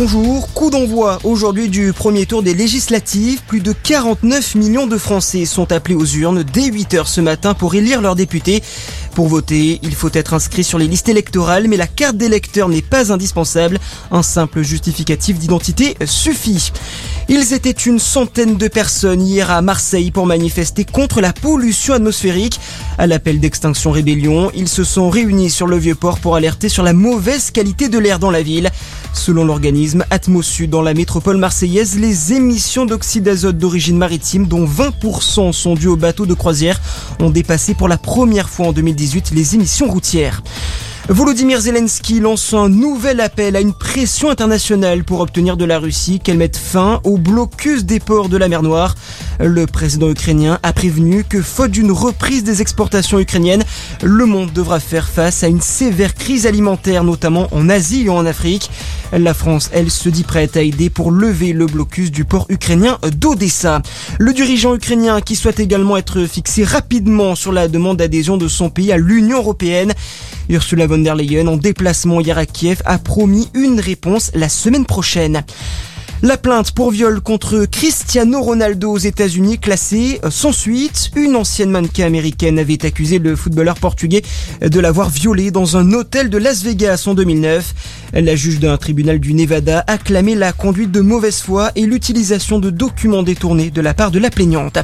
Bonjour, coup d'envoi aujourd'hui du premier tour des législatives. Plus de 49 millions de Français sont appelés aux urnes dès 8h ce matin pour élire leurs députés. Pour voter, il faut être inscrit sur les listes électorales, mais la carte d'électeur n'est pas indispensable. Un simple justificatif d'identité suffit. Ils étaient une centaine de personnes hier à Marseille pour manifester contre la pollution atmosphérique. À l'appel d'Extinction Rébellion, ils se sont réunis sur le Vieux-Port pour alerter sur la mauvaise qualité de l'air dans la ville. Selon l'organisme Atmosud dans la métropole marseillaise, les émissions d'oxyde d'azote d'origine maritime, dont 20% sont dues aux bateaux de croisière, ont dépassé pour la première fois en 2018 les émissions routières. Volodymyr Zelensky lance un nouvel appel à une pression internationale pour obtenir de la Russie qu'elle mette fin au blocus des ports de la mer Noire. Le président ukrainien a prévenu que faute d'une reprise des exportations ukrainiennes, le monde devra faire face à une sévère crise alimentaire, notamment en Asie et en Afrique. La France, elle, se dit prête à aider pour lever le blocus du port ukrainien d'Odessa. Le dirigeant ukrainien qui souhaite également être fixé rapidement sur la demande d'adhésion de son pays à l'Union européenne. Ursula von der Leyen, en déplacement hier à Kiev, a promis une réponse la semaine prochaine. La plainte pour viol contre Cristiano Ronaldo aux États-Unis classée sans suite. Une ancienne mannequin américaine avait accusé le footballeur portugais de l'avoir violé dans un hôtel de Las Vegas en 2009. La juge d'un tribunal du Nevada a clamé la conduite de mauvaise foi et l'utilisation de documents détournés de la part de la plaignante.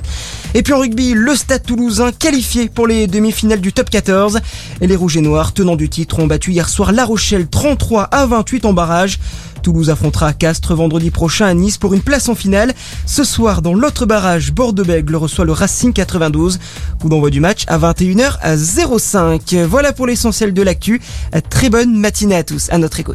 Et puis en rugby, le Stade toulousain qualifié pour les demi-finales du top 14. Les Rouges et Noirs, tenants du titre, ont battu hier soir La Rochelle 33 à 28 en barrage. Toulouse affrontera Castres vendredi prochain à Nice pour une place en finale. Ce soir, dans l'autre barrage, Bordeaux-Bègle reçoit le Racing 92. Coup d'envoi du match à 21h à 05. Voilà pour l'essentiel de l'actu. Très bonne matinée à tous. À notre écoute.